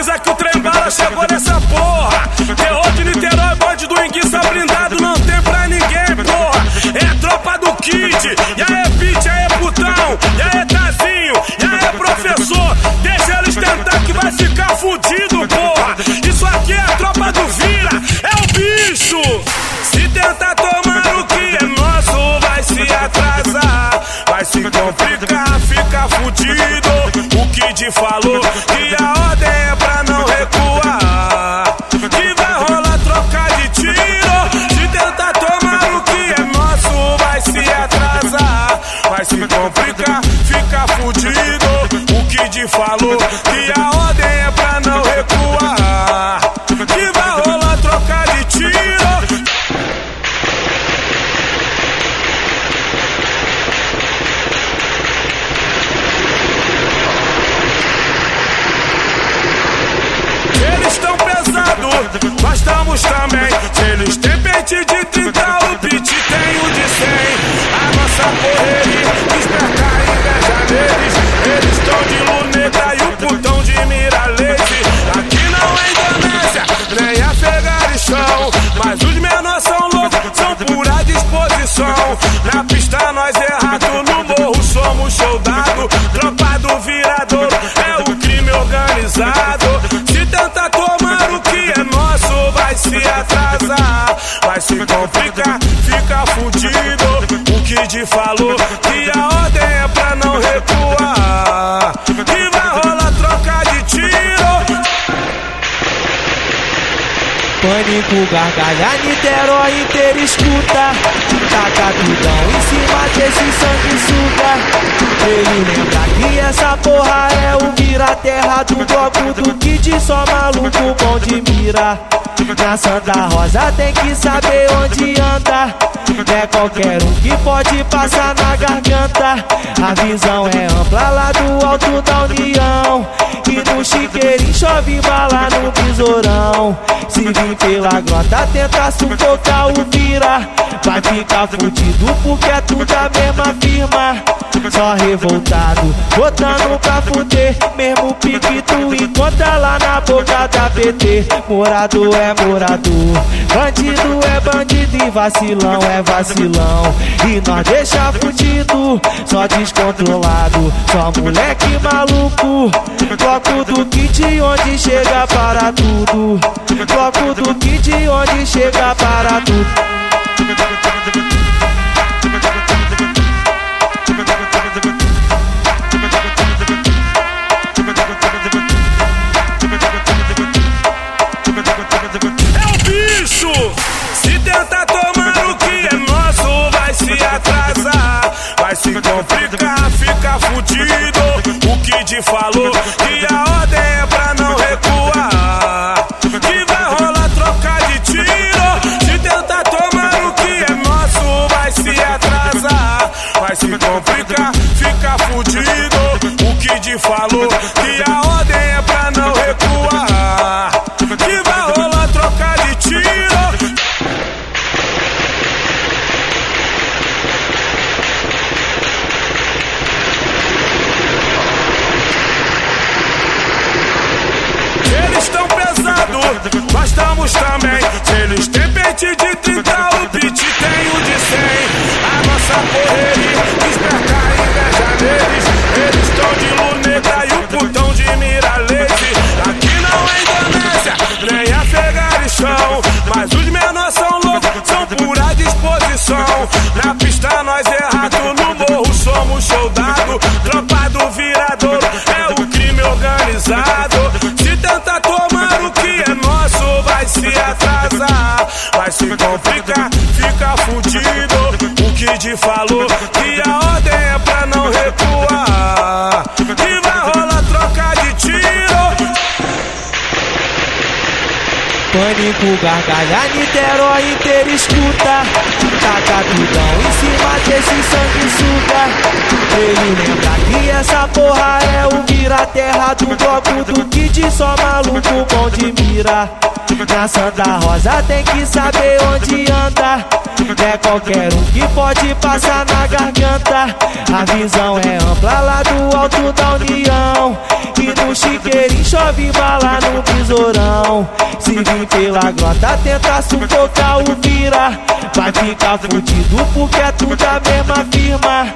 avisa que o trem que a ordem é pra não recuar. Que vai rolar troca de tiro. Eles estão pesados, nós estamos também. Se eles têm Kid falou que a ordem é pra não recuar. Que vai rolar troca de tiro. Pânico, gargalha, Niterói inteira escuta Taca tudão em cima desse sanguessuga Ele lembra que essa porra é o vira-terra do bloco do kit Só maluco bom de mira Na Santa Rosa tem que saber onde anda. É qualquer um que pode passar na garganta. A visão é ampla lá do alto da União. E no chiqueirinho chove bala no besourão. Se vir pela grota tenta sufocar o vira. Vai ficar fudido porque é tudo a mesma firma Só revoltado, botando pra fuder Mesmo pique tu encontra lá na boca da PT Morador é morador, bandido é bandido E vacilão é vacilão. E nós deixa fudido, só descontrolado Só moleque maluco. Bloco do kit onde chega para tudo Bloco do kit onde chega para tudo fica fudido. O Kid falou que a ordem é pra não recuar. Que vai rolar troca de tiro. Se tentar tomar o que é nosso, vai se atrasar, vai se complicar, fica fudido. O Kid falou que a nós estamos também. Se eles têm pente de 30, o beat tem o de 100. A nossa correria desperta a inveja neles. Eles estão de luneta e o putão de miralete. Aqui não é Indonésia, nem Afeganistão. Mas os menores são loucos, são pura disposição. Na pista nós é rato, no morro somos soldado. Tropa do virador Kid falou que Pânico, gargalha, Niterói inteira escuta Taca tudão em cima desse sanguessuga Ele lembra que essa porra é o vira-terra do bloco do kit Só maluco bom de mira Na Santa Rosa tem que saber onde anda É qualquer um que pode passar na garganta. A visão é ampla lá do alto da União. E no chiqueirinho chove bala. Vir pela grota, tenta sufocar o vira. Vai ficar fudido porque é tudo a mesma firma.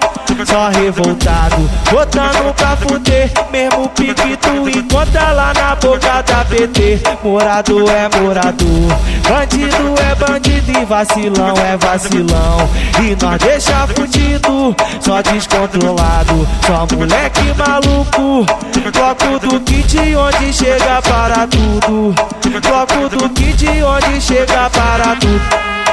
Só revoltado, botando pra fuder. Mesmo pique tu encontra lá na boca da PT. Morador é morador, bandido é bandido e vacilão é vacilão. E nós deixa fudido, só descontrolado, só moleque maluco. Bloco do kit onde chega para tudo. Bloco do kit onde chega para tudo.